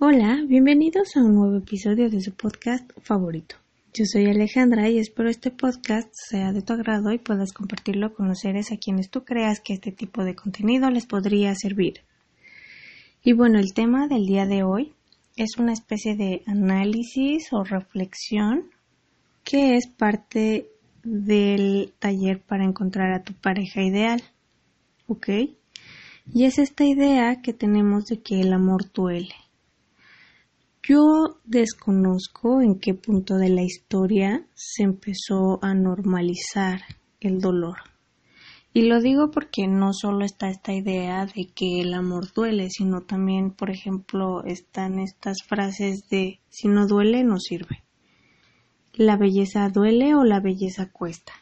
Hola, bienvenidos a un nuevo episodio de su podcast favorito. Yo soy Alejandra y espero este podcast sea de tu agrado y puedas compartirlo con los seres a quienes tú creas que este tipo de contenido les podría servir. Y bueno, el tema del día de hoy es una especie de análisis o reflexión que es parte del taller para encontrar a tu pareja ideal. ¿Ok? Y es esta idea que tenemos de que el amor duele. Yo desconozco en qué punto de la historia se empezó a normalizar el dolor. Y lo digo porque no solo está esta idea de que el amor duele, sino también, por ejemplo, están estas frases de si no duele, no sirve. La belleza duele o la belleza cuesta.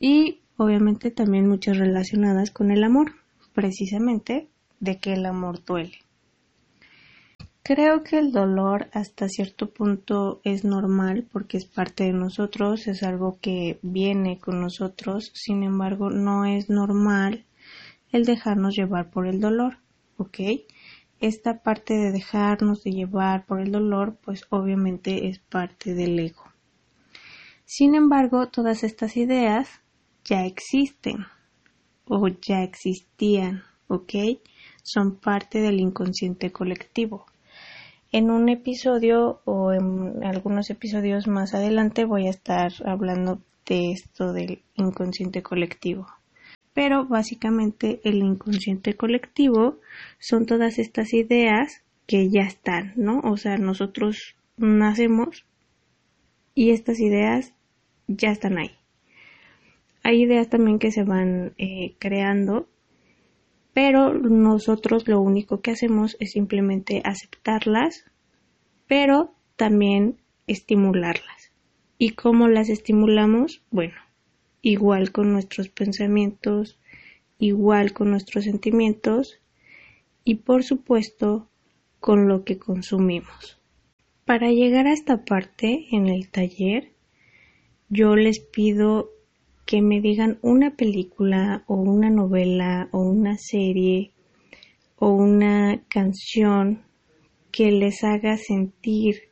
Y obviamente también muchas relacionadas con el amor, precisamente de que el amor duele. Creo que el dolor hasta cierto punto es normal porque es parte de nosotros, es algo que viene con nosotros, sin embargo no es normal el dejarnos llevar por el dolor, ¿ok? Esta parte de dejarnos de llevar por el dolor pues obviamente es parte del ego. Sin embargo, todas estas ideas ya existen o ya existían, ¿ok? Son parte del inconsciente colectivo. En un episodio o en algunos episodios más adelante voy a estar hablando de esto del inconsciente colectivo. Pero básicamente el inconsciente colectivo son todas estas ideas que ya están, ¿no? O sea, nosotros nacemos y estas ideas ya están ahí. Hay ideas también que se van eh, creando pero nosotros lo único que hacemos es simplemente aceptarlas, pero también estimularlas. ¿Y cómo las estimulamos? Bueno, igual con nuestros pensamientos, igual con nuestros sentimientos y por supuesto con lo que consumimos. Para llegar a esta parte en el taller, yo les pido que me digan una película o una novela o una serie o una canción que les haga sentir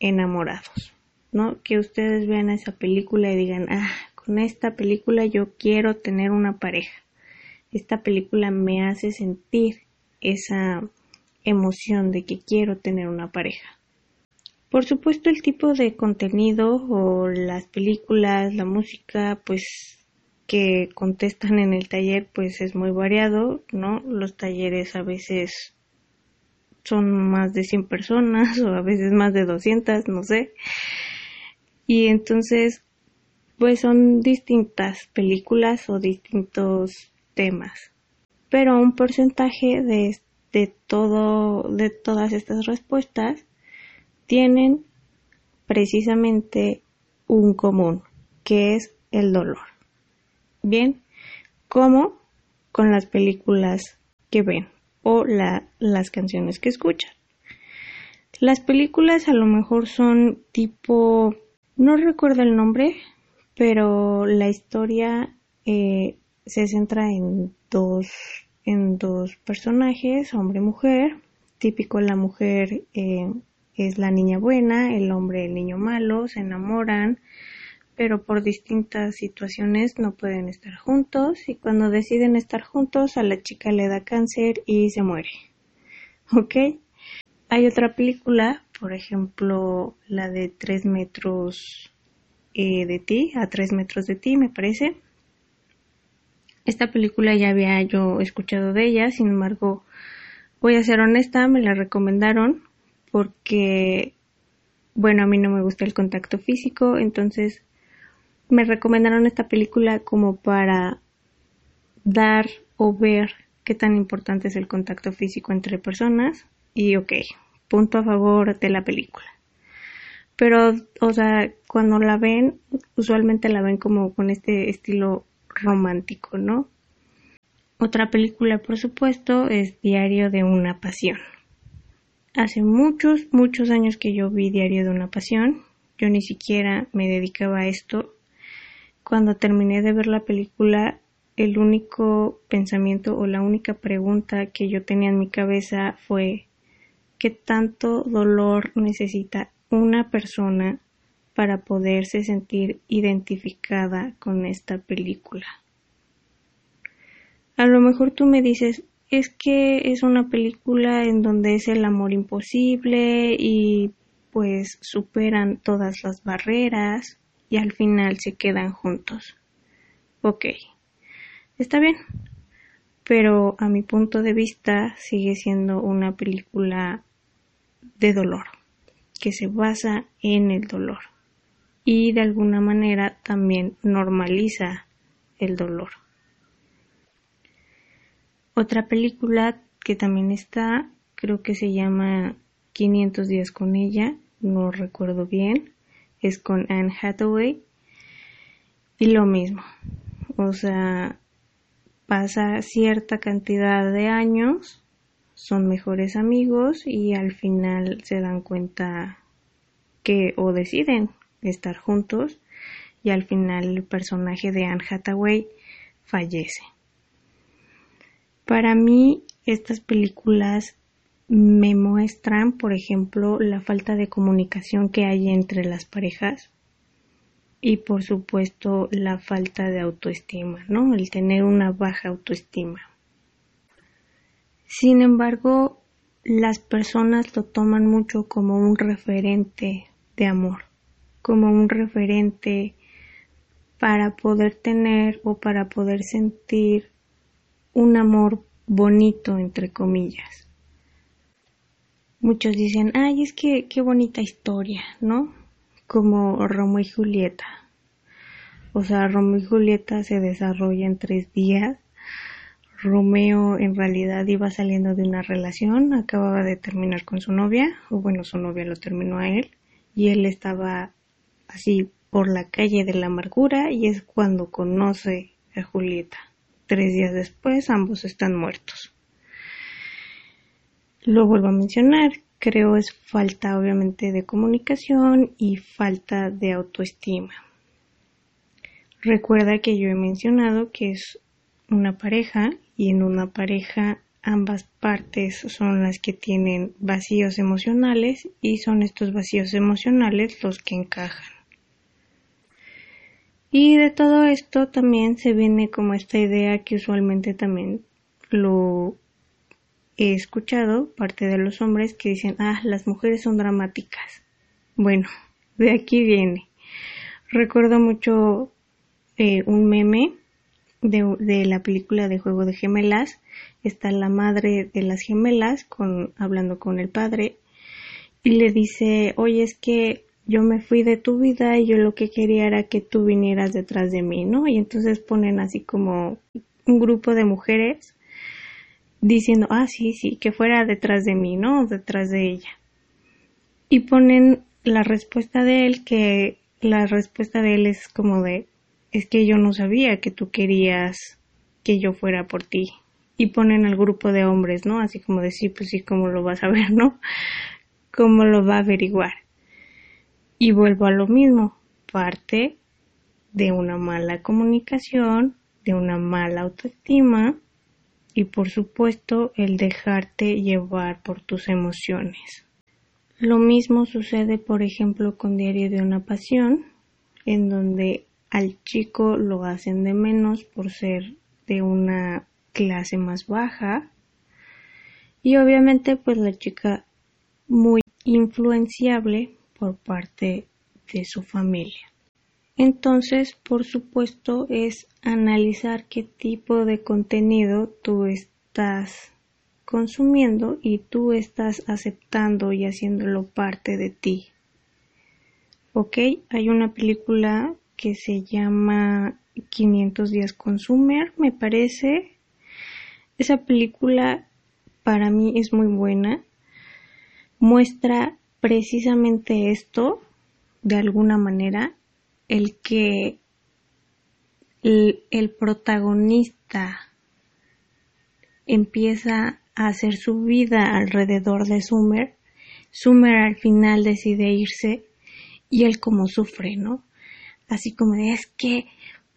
enamorados, ¿no? Que ustedes vean esa película y digan, ah, con esta película yo quiero tener una pareja. Esta película me hace sentir esa emoción de que quiero tener una pareja. Por supuesto, el tipo de contenido o las películas, la música, pues que contestan en el taller, pues es muy variado, ¿no? Los talleres a veces son más de 100 personas o a veces más de 200, no sé. Y entonces, pues son distintas películas o distintos temas. Pero un porcentaje de, de todo, de todas estas respuestas tienen precisamente un común, que es el dolor. Bien, como con las películas que ven o las canciones que escuchan. Las películas a lo mejor son tipo, no recuerdo el nombre, pero la historia eh, se centra en dos, en dos personajes, hombre y mujer. Típico la mujer eh, es la niña buena, el hombre el niño malo, se enamoran, pero por distintas situaciones no pueden estar juntos y cuando deciden estar juntos a la chica le da cáncer y se muere. ¿Ok? Hay otra película, por ejemplo, la de tres metros eh, de ti, a tres metros de ti, me parece. Esta película ya había yo escuchado de ella, sin embargo, voy a ser honesta, me la recomendaron porque, bueno, a mí no me gusta el contacto físico, entonces me recomendaron esta película como para dar o ver qué tan importante es el contacto físico entre personas y ok, punto a favor de la película. Pero, o sea, cuando la ven, usualmente la ven como con este estilo romántico, ¿no? Otra película, por supuesto, es Diario de una Pasión. Hace muchos, muchos años que yo vi Diario de una Pasión. Yo ni siquiera me dedicaba a esto. Cuando terminé de ver la película, el único pensamiento o la única pregunta que yo tenía en mi cabeza fue qué tanto dolor necesita una persona para poderse sentir identificada con esta película. A lo mejor tú me dices, es que es una película en donde es el amor imposible y pues superan todas las barreras y al final se quedan juntos. Ok, está bien, pero a mi punto de vista sigue siendo una película de dolor, que se basa en el dolor y de alguna manera también normaliza el dolor. Otra película que también está, creo que se llama 500 días con ella, no recuerdo bien, es con Anne Hathaway y lo mismo, o sea, pasa cierta cantidad de años, son mejores amigos y al final se dan cuenta que o deciden estar juntos y al final el personaje de Anne Hathaway fallece. Para mí estas películas me muestran, por ejemplo, la falta de comunicación que hay entre las parejas y por supuesto la falta de autoestima, ¿no? El tener una baja autoestima. Sin embargo, las personas lo toman mucho como un referente de amor, como un referente para poder tener o para poder sentir un amor bonito, entre comillas. Muchos dicen, ay, es que qué bonita historia, ¿no? como Romeo y Julieta. O sea, Romeo y Julieta se desarrolla en tres días. Romeo en realidad iba saliendo de una relación, acababa de terminar con su novia, o bueno, su novia lo terminó a él, y él estaba así por la calle de la amargura y es cuando conoce a Julieta. Tres días después ambos están muertos. Lo vuelvo a mencionar, creo es falta obviamente de comunicación y falta de autoestima. Recuerda que yo he mencionado que es una pareja y en una pareja ambas partes son las que tienen vacíos emocionales y son estos vacíos emocionales los que encajan. Y de todo esto también se viene como esta idea que usualmente también lo he escuchado parte de los hombres que dicen, ah, las mujeres son dramáticas. Bueno, de aquí viene. Recuerdo mucho eh, un meme de, de, la película de Juego de Gemelas. Está la madre de las gemelas con, hablando con el padre y le dice, oye, es que yo me fui de tu vida y yo lo que quería era que tú vinieras detrás de mí, ¿no? Y entonces ponen así como un grupo de mujeres diciendo, ah, sí, sí, que fuera detrás de mí, ¿no? Detrás de ella. Y ponen la respuesta de él, que la respuesta de él es como de, es que yo no sabía que tú querías que yo fuera por ti. Y ponen al grupo de hombres, ¿no? Así como de, sí, pues sí, ¿cómo lo vas a ver, no? ¿Cómo lo va a averiguar? Y vuelvo a lo mismo, parte de una mala comunicación, de una mala autoestima, y por supuesto el dejarte llevar por tus emociones. Lo mismo sucede por ejemplo con Diario de una Pasión, en donde al chico lo hacen de menos por ser de una clase más baja y obviamente pues la chica muy influenciable por parte de su familia. Entonces, por supuesto, es analizar qué tipo de contenido tú estás consumiendo y tú estás aceptando y haciéndolo parte de ti. Ok, hay una película que se llama 500 días consumer, me parece. Esa película para mí es muy buena. Muestra precisamente esto de alguna manera el que el, protagonista empieza a hacer su vida alrededor de Summer, Summer al final decide irse y él como sufre, ¿no? Así como es que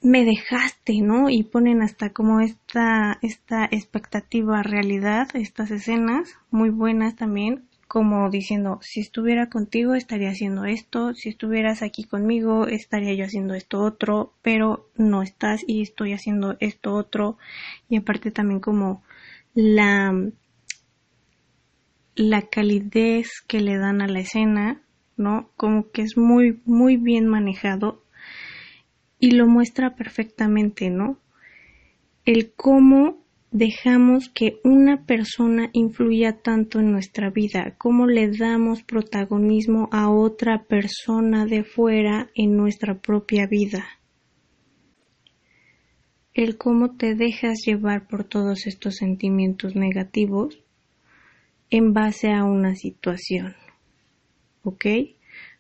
me dejaste, ¿no? Y ponen hasta como esta, esta expectativa realidad, estas escenas muy buenas también, como diciendo, si estuviera contigo estaría haciendo esto, si estuvieras aquí conmigo estaría yo haciendo esto otro, pero no estás y estoy haciendo esto otro. Y aparte también como la, la calidez que le dan a la escena, ¿no? Como que es muy, muy bien manejado y lo muestra perfectamente, ¿no? El cómo dejamos que una persona influya tanto en nuestra vida, cómo le damos protagonismo a otra persona de fuera en nuestra propia vida. El cómo te dejas llevar por todos estos sentimientos negativos en base a una situación. ¿Ok?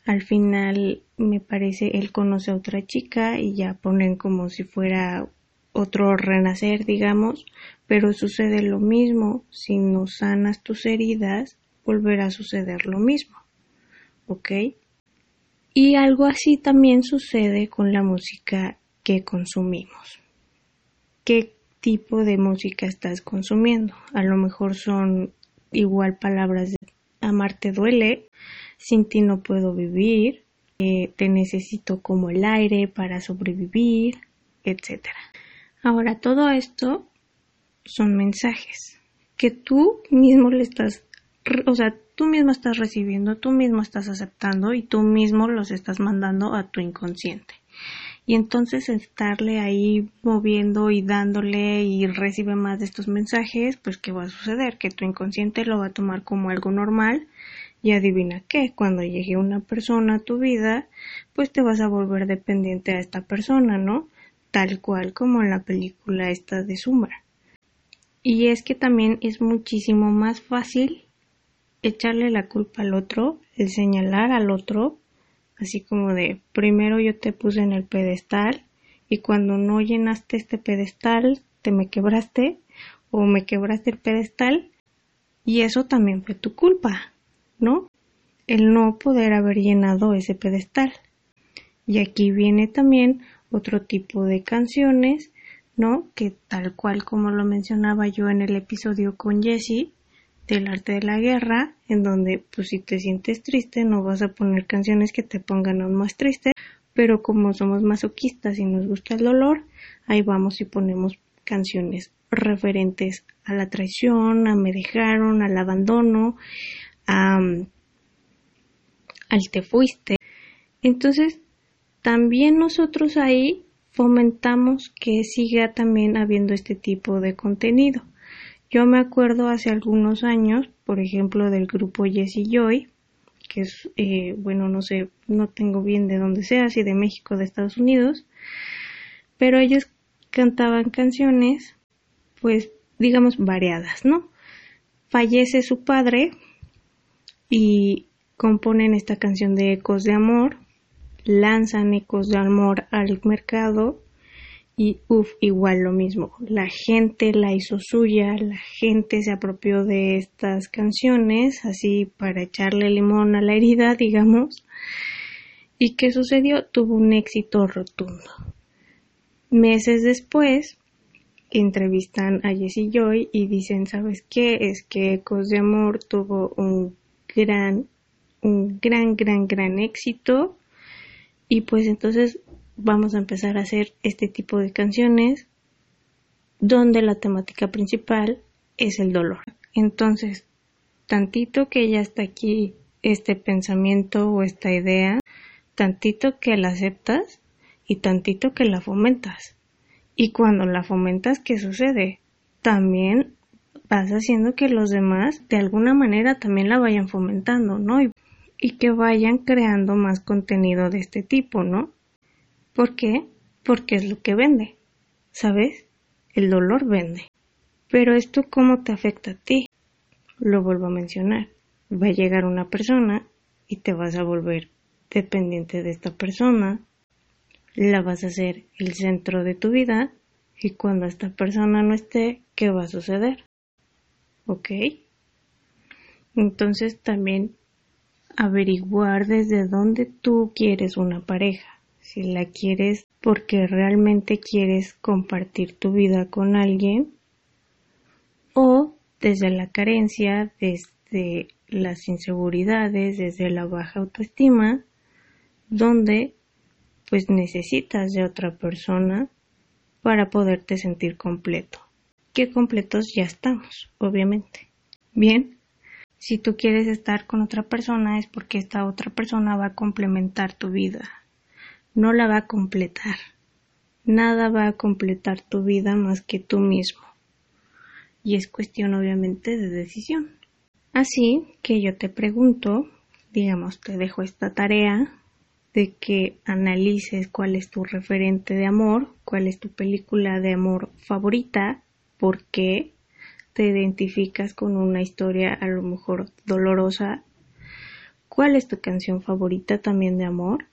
Al final me parece él conoce a otra chica y ya ponen como si fuera otro renacer, digamos, pero sucede lo mismo. Si no sanas tus heridas, volverá a suceder lo mismo. ¿Ok? Y algo así también sucede con la música que consumimos. ¿Qué tipo de música estás consumiendo? A lo mejor son igual palabras de amarte duele, sin ti no puedo vivir, eh, te necesito como el aire para sobrevivir, etcétera. Ahora, todo esto son mensajes que tú mismo le estás, o sea, tú mismo estás recibiendo, tú mismo estás aceptando y tú mismo los estás mandando a tu inconsciente. Y entonces estarle ahí moviendo y dándole y recibe más de estos mensajes, pues ¿qué va a suceder? Que tu inconsciente lo va a tomar como algo normal y adivina qué, cuando llegue una persona a tu vida, pues te vas a volver dependiente a esta persona, ¿no? Tal cual como la película esta de Sombra. Y es que también es muchísimo más fácil echarle la culpa al otro, el señalar al otro, así como de primero yo te puse en el pedestal y cuando no llenaste este pedestal te me quebraste o me quebraste el pedestal y eso también fue tu culpa, ¿no? El no poder haber llenado ese pedestal. Y aquí viene también otro tipo de canciones, ¿no? Que tal cual como lo mencionaba yo en el episodio con Jessie del arte de la guerra, en donde pues si te sientes triste no vas a poner canciones que te pongan aún más triste, pero como somos masoquistas y nos gusta el dolor, ahí vamos y ponemos canciones referentes a la traición, a me dejaron, al abandono, a, al te fuiste. Entonces, también nosotros ahí fomentamos que siga también habiendo este tipo de contenido. Yo me acuerdo hace algunos años, por ejemplo, del grupo Jessie Joy, que es, eh, bueno, no sé, no tengo bien de dónde sea, si de México, de Estados Unidos, pero ellos cantaban canciones, pues, digamos, variadas, ¿no? Fallece su padre y componen esta canción de Ecos de Amor, lanzan ecos de amor al mercado y uff, igual lo mismo. La gente la hizo suya, la gente se apropió de estas canciones, así para echarle limón a la herida, digamos. ¿Y qué sucedió? Tuvo un éxito rotundo. Meses después, entrevistan a Jessie Joy y dicen, ¿sabes qué? Es que Ecos de Amor tuvo un gran, un gran, gran, gran éxito y pues entonces vamos a empezar a hacer este tipo de canciones donde la temática principal es el dolor. Entonces, tantito que ya está aquí este pensamiento o esta idea, tantito que la aceptas y tantito que la fomentas. Y cuando la fomentas, ¿qué sucede? También vas haciendo que los demás de alguna manera también la vayan fomentando, ¿no? y que vayan creando más contenido de este tipo, ¿no? ¿Por qué? Porque es lo que vende, ¿sabes? El dolor vende. Pero esto cómo te afecta a ti? Lo vuelvo a mencionar. Va a llegar una persona y te vas a volver dependiente de esta persona, la vas a hacer el centro de tu vida y cuando esta persona no esté, ¿qué va a suceder? ¿Ok? Entonces también averiguar desde dónde tú quieres una pareja. Si la quieres porque realmente quieres compartir tu vida con alguien o desde la carencia, desde las inseguridades, desde la baja autoestima, donde pues necesitas de otra persona para poderte sentir completo. Que completos ya estamos, obviamente. Bien, si tú quieres estar con otra persona es porque esta otra persona va a complementar tu vida, no la va a completar. Nada va a completar tu vida más que tú mismo. Y es cuestión obviamente de decisión. Así que yo te pregunto, digamos, te dejo esta tarea de que analices cuál es tu referente de amor, cuál es tu película de amor favorita, por qué te identificas con una historia a lo mejor dolorosa, cuál es tu canción favorita también de amor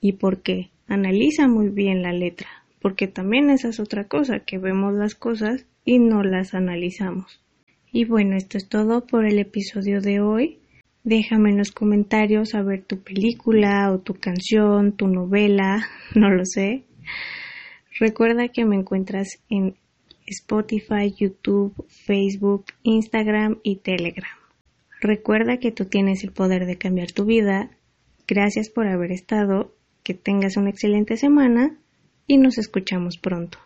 y por qué. Analiza muy bien la letra, porque también esa es otra cosa, que vemos las cosas y no las analizamos. Y bueno, esto es todo por el episodio de hoy. Déjame en los comentarios saber tu película o tu canción, tu novela, no lo sé. Recuerda que me encuentras en Spotify, YouTube, Facebook, Instagram y Telegram. Recuerda que tú tienes el poder de cambiar tu vida. Gracias por haber estado, que tengas una excelente semana y nos escuchamos pronto.